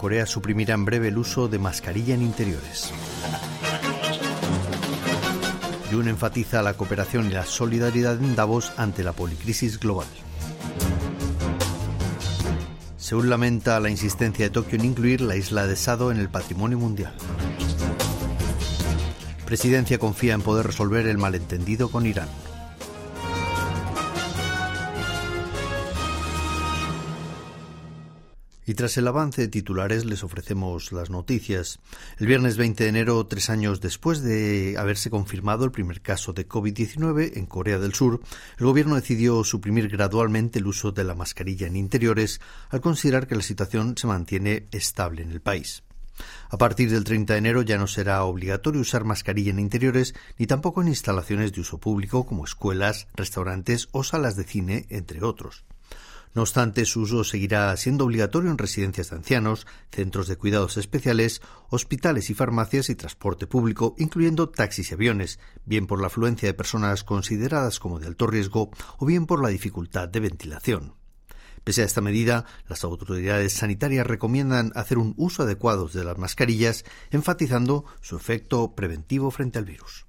Corea suprimirá en breve el uso de mascarilla en interiores. Jun enfatiza la cooperación y la solidaridad en Davos ante la policrisis global. Seúl lamenta la insistencia de Tokio en incluir la isla de Sado en el patrimonio mundial. Presidencia confía en poder resolver el malentendido con Irán. Y tras el avance de titulares les ofrecemos las noticias. El viernes 20 de enero, tres años después de haberse confirmado el primer caso de COVID-19 en Corea del Sur, el gobierno decidió suprimir gradualmente el uso de la mascarilla en interiores al considerar que la situación se mantiene estable en el país. A partir del 30 de enero ya no será obligatorio usar mascarilla en interiores ni tampoco en instalaciones de uso público como escuelas, restaurantes o salas de cine, entre otros. No obstante, su uso seguirá siendo obligatorio en residencias de ancianos, centros de cuidados especiales, hospitales y farmacias y transporte público, incluyendo taxis y aviones, bien por la afluencia de personas consideradas como de alto riesgo o bien por la dificultad de ventilación. Pese a esta medida, las autoridades sanitarias recomiendan hacer un uso adecuado de las mascarillas, enfatizando su efecto preventivo frente al virus.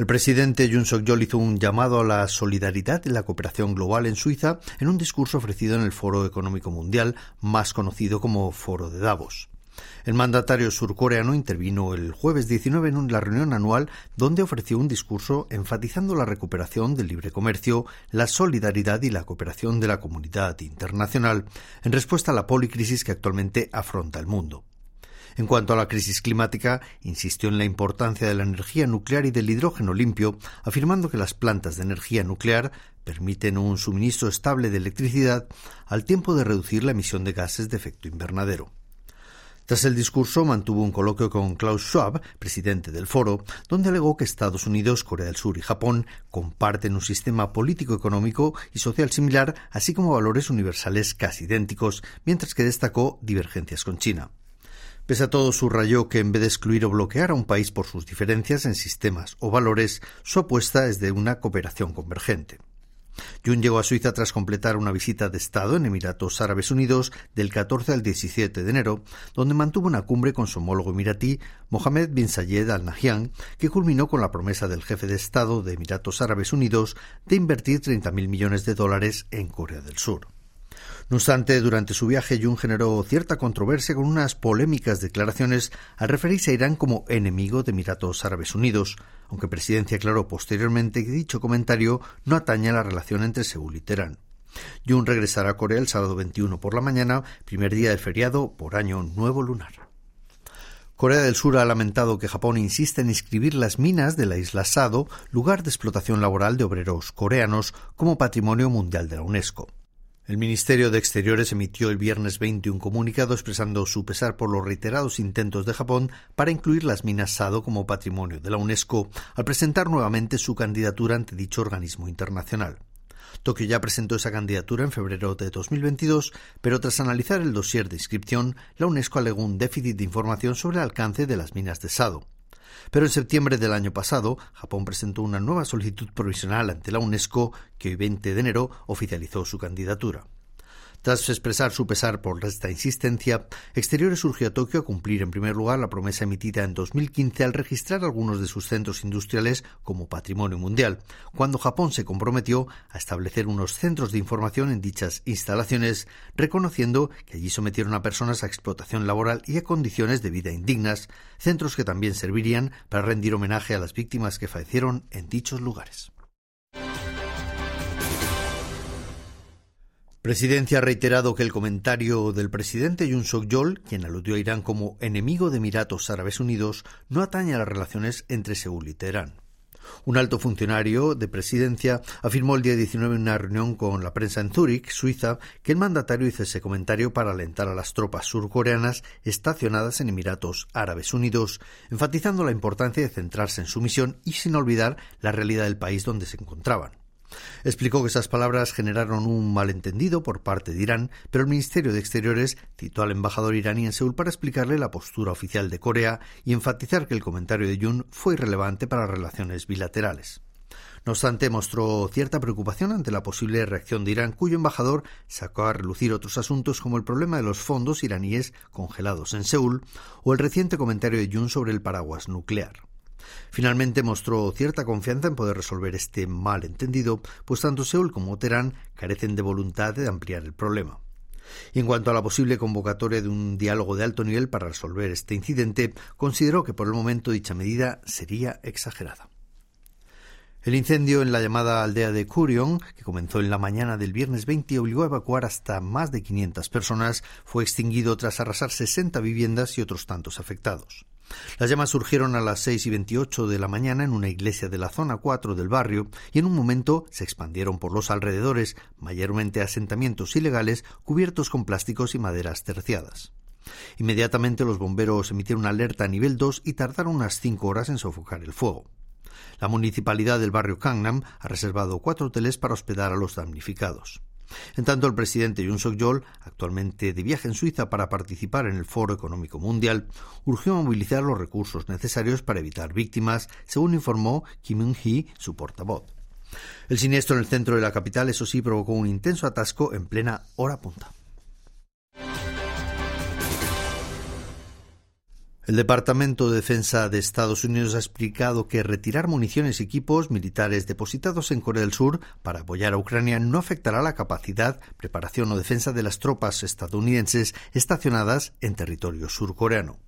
El presidente Jun Suk-yeol hizo un llamado a la solidaridad y la cooperación global en Suiza en un discurso ofrecido en el Foro Económico Mundial, más conocido como Foro de Davos. El mandatario surcoreano intervino el jueves 19 en la reunión anual donde ofreció un discurso enfatizando la recuperación del libre comercio, la solidaridad y la cooperación de la comunidad internacional en respuesta a la policrisis que actualmente afronta el mundo. En cuanto a la crisis climática, insistió en la importancia de la energía nuclear y del hidrógeno limpio, afirmando que las plantas de energía nuclear permiten un suministro estable de electricidad al tiempo de reducir la emisión de gases de efecto invernadero. Tras el discurso mantuvo un coloquio con Klaus Schwab, presidente del foro, donde alegó que Estados Unidos, Corea del Sur y Japón comparten un sistema político, económico y social similar, así como valores universales casi idénticos, mientras que destacó divergencias con China. Pese a todo, subrayó que en vez de excluir o bloquear a un país por sus diferencias en sistemas o valores, su apuesta es de una cooperación convergente. Jun llegó a Suiza tras completar una visita de Estado en Emiratos Árabes Unidos del 14 al 17 de enero, donde mantuvo una cumbre con su homólogo emiratí, Mohamed bin Zayed Al Nahyan, que culminó con la promesa del jefe de Estado de Emiratos Árabes Unidos de invertir 30.000 millones de dólares en Corea del Sur. No obstante, durante su viaje, Jun generó cierta controversia con unas polémicas declaraciones al referirse a Irán como enemigo de Emiratos Árabes Unidos, aunque Presidencia aclaró posteriormente que dicho comentario no atañe a la relación entre Seúl y Teherán. Jun regresará a Corea el sábado 21 por la mañana, primer día del feriado por año nuevo lunar. Corea del Sur ha lamentado que Japón insiste en inscribir las minas de la isla Sado, lugar de explotación laboral de obreros coreanos, como patrimonio mundial de la UNESCO. El Ministerio de Exteriores emitió el viernes 20 un comunicado expresando su pesar por los reiterados intentos de Japón para incluir las minas Sado como patrimonio de la UNESCO al presentar nuevamente su candidatura ante dicho organismo internacional. Tokio ya presentó esa candidatura en febrero de 2022, pero tras analizar el dossier de inscripción, la UNESCO alegó un déficit de información sobre el alcance de las minas de Sado. Pero en septiembre del año pasado, Japón presentó una nueva solicitud provisional ante la UNESCO que hoy 20 de enero oficializó su candidatura. Tras expresar su pesar por esta insistencia, Exteriores surgió a Tokio a cumplir en primer lugar la promesa emitida en 2015 al registrar algunos de sus centros industriales como patrimonio mundial, cuando Japón se comprometió a establecer unos centros de información en dichas instalaciones, reconociendo que allí sometieron a personas a explotación laboral y a condiciones de vida indignas, centros que también servirían para rendir homenaje a las víctimas que fallecieron en dichos lugares. Presidencia ha reiterado que el comentario del presidente Yoon Suk-yeol, quien aludió a Irán como enemigo de Emiratos Árabes Unidos, no atañe a las relaciones entre Seúl y Teherán. Un alto funcionario de presidencia afirmó el día 19 en una reunión con la prensa en Zúrich, Suiza, que el mandatario hizo ese comentario para alentar a las tropas surcoreanas estacionadas en Emiratos Árabes Unidos, enfatizando la importancia de centrarse en su misión y sin olvidar la realidad del país donde se encontraban. Explicó que esas palabras generaron un malentendido por parte de Irán, pero el Ministerio de Exteriores citó al embajador iraní en Seúl para explicarle la postura oficial de Corea y enfatizar que el comentario de Jun fue irrelevante para relaciones bilaterales. No obstante, mostró cierta preocupación ante la posible reacción de Irán, cuyo embajador sacó a relucir otros asuntos como el problema de los fondos iraníes congelados en Seúl o el reciente comentario de Jun sobre el paraguas nuclear. Finalmente mostró cierta confianza en poder resolver este malentendido, pues tanto Seúl como Teherán carecen de voluntad de ampliar el problema. Y en cuanto a la posible convocatoria de un diálogo de alto nivel para resolver este incidente, consideró que por el momento dicha medida sería exagerada. El incendio en la llamada aldea de Curion, que comenzó en la mañana del viernes 20 y obligó a evacuar hasta más de 500 personas, fue extinguido tras arrasar 60 viviendas y otros tantos afectados. Las llamas surgieron a las 6 y 28 de la mañana en una iglesia de la zona 4 del barrio y en un momento se expandieron por los alrededores, mayormente asentamientos ilegales cubiertos con plásticos y maderas terciadas. Inmediatamente los bomberos emitieron una alerta a nivel 2 y tardaron unas 5 horas en sofocar el fuego. La municipalidad del barrio Kangnam ha reservado cuatro hoteles para hospedar a los damnificados. En tanto, el presidente Yoon Suk-yeol, actualmente de viaje en Suiza para participar en el Foro Económico Mundial, urgió a movilizar los recursos necesarios para evitar víctimas, según informó Kim Eun-hee, su portavoz. El siniestro en el centro de la capital, eso sí, provocó un intenso atasco en plena hora punta. El Departamento de Defensa de Estados Unidos ha explicado que retirar municiones y equipos militares depositados en Corea del Sur para apoyar a Ucrania no afectará la capacidad, preparación o defensa de las tropas estadounidenses estacionadas en territorio surcoreano.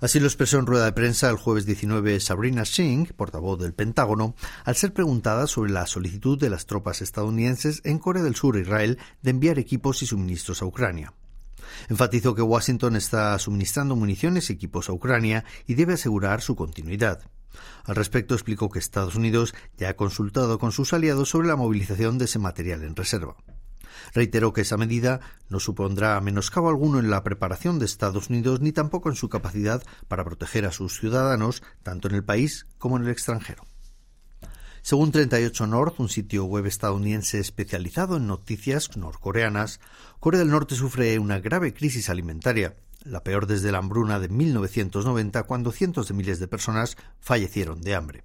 Así lo expresó en rueda de prensa el jueves 19 Sabrina Singh, portavoz del Pentágono, al ser preguntada sobre la solicitud de las tropas estadounidenses en Corea del Sur e Israel de enviar equipos y suministros a Ucrania. Enfatizó que Washington está suministrando municiones y equipos a Ucrania y debe asegurar su continuidad. Al respecto explicó que Estados Unidos ya ha consultado con sus aliados sobre la movilización de ese material en reserva. Reiteró que esa medida no supondrá menoscabo alguno en la preparación de Estados Unidos ni tampoco en su capacidad para proteger a sus ciudadanos tanto en el país como en el extranjero. Según 38 North, un sitio web estadounidense especializado en noticias norcoreanas, Corea del Norte sufre una grave crisis alimentaria, la peor desde la hambruna de 1990, cuando cientos de miles de personas fallecieron de hambre.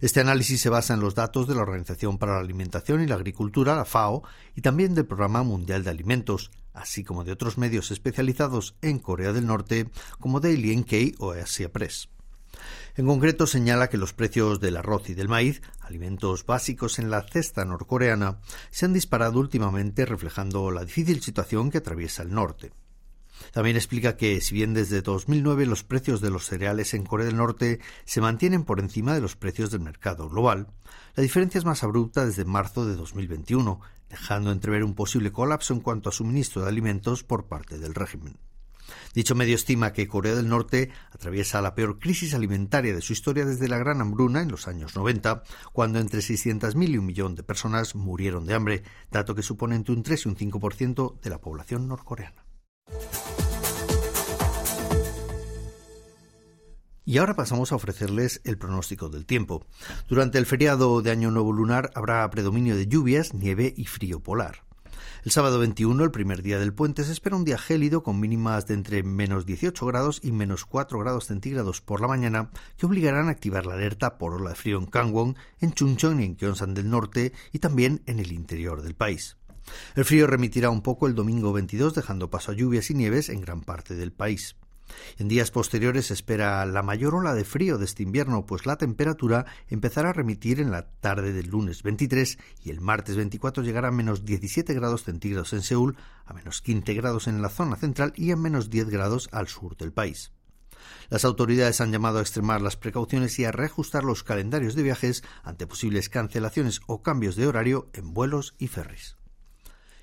Este análisis se basa en los datos de la Organización para la Alimentación y la Agricultura, la FAO, y también del Programa Mundial de Alimentos, así como de otros medios especializados en Corea del Norte como Daily NK o Asia Press. En concreto señala que los precios del arroz y del maíz, alimentos básicos en la cesta norcoreana, se han disparado últimamente reflejando la difícil situación que atraviesa el norte. También explica que, si bien desde 2009 los precios de los cereales en Corea del Norte se mantienen por encima de los precios del mercado global, la diferencia es más abrupta desde marzo de 2021, dejando entrever un posible colapso en cuanto a suministro de alimentos por parte del régimen. Dicho medio estima que Corea del Norte atraviesa la peor crisis alimentaria de su historia desde la Gran Hambruna en los años 90, cuando entre 600.000 y un millón de personas murieron de hambre, dato que supone entre un 3 y un 5% de la población norcoreana. Y ahora pasamos a ofrecerles el pronóstico del tiempo. Durante el feriado de Año Nuevo Lunar habrá predominio de lluvias, nieve y frío polar. El sábado 21, el primer día del puente, se espera un día gélido con mínimas de entre menos 18 grados y menos 4 grados centígrados por la mañana que obligarán a activar la alerta por ola de frío en Kangwon, en Chuncheon y en Gyeongsang del norte y también en el interior del país. El frío remitirá un poco el domingo 22 dejando paso a lluvias y nieves en gran parte del país. En días posteriores se espera la mayor ola de frío de este invierno, pues la temperatura empezará a remitir en la tarde del lunes 23 y el martes 24 llegará a menos 17 grados centígrados en Seúl, a menos 15 grados en la zona central y a menos 10 grados al sur del país. Las autoridades han llamado a extremar las precauciones y a reajustar los calendarios de viajes ante posibles cancelaciones o cambios de horario en vuelos y ferries.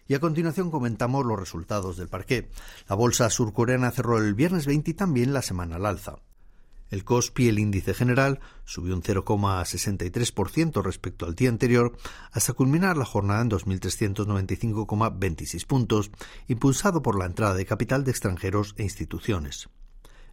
Y a continuación comentamos los resultados del parqué. La bolsa surcoreana cerró el viernes 20 y también la semana al alza. El COSPI, el índice general, subió un 0,63% respecto al día anterior hasta culminar la jornada en 2.395,26 puntos, impulsado por la entrada de capital de extranjeros e instituciones.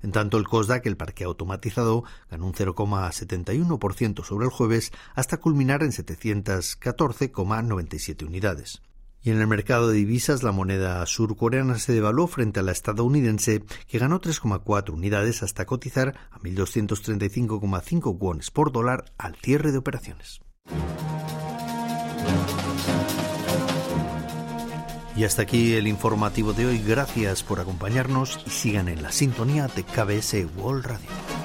En tanto, el COSDAC, el parque automatizado, ganó un 0,71% sobre el jueves hasta culminar en 714,97 unidades. Y en el mercado de divisas, la moneda surcoreana se devaluó frente a la estadounidense, que ganó 3,4 unidades hasta cotizar a 1.235,5 wones por dólar al cierre de operaciones. Y hasta aquí el informativo de hoy. Gracias por acompañarnos y sigan en la sintonía de KBS World Radio.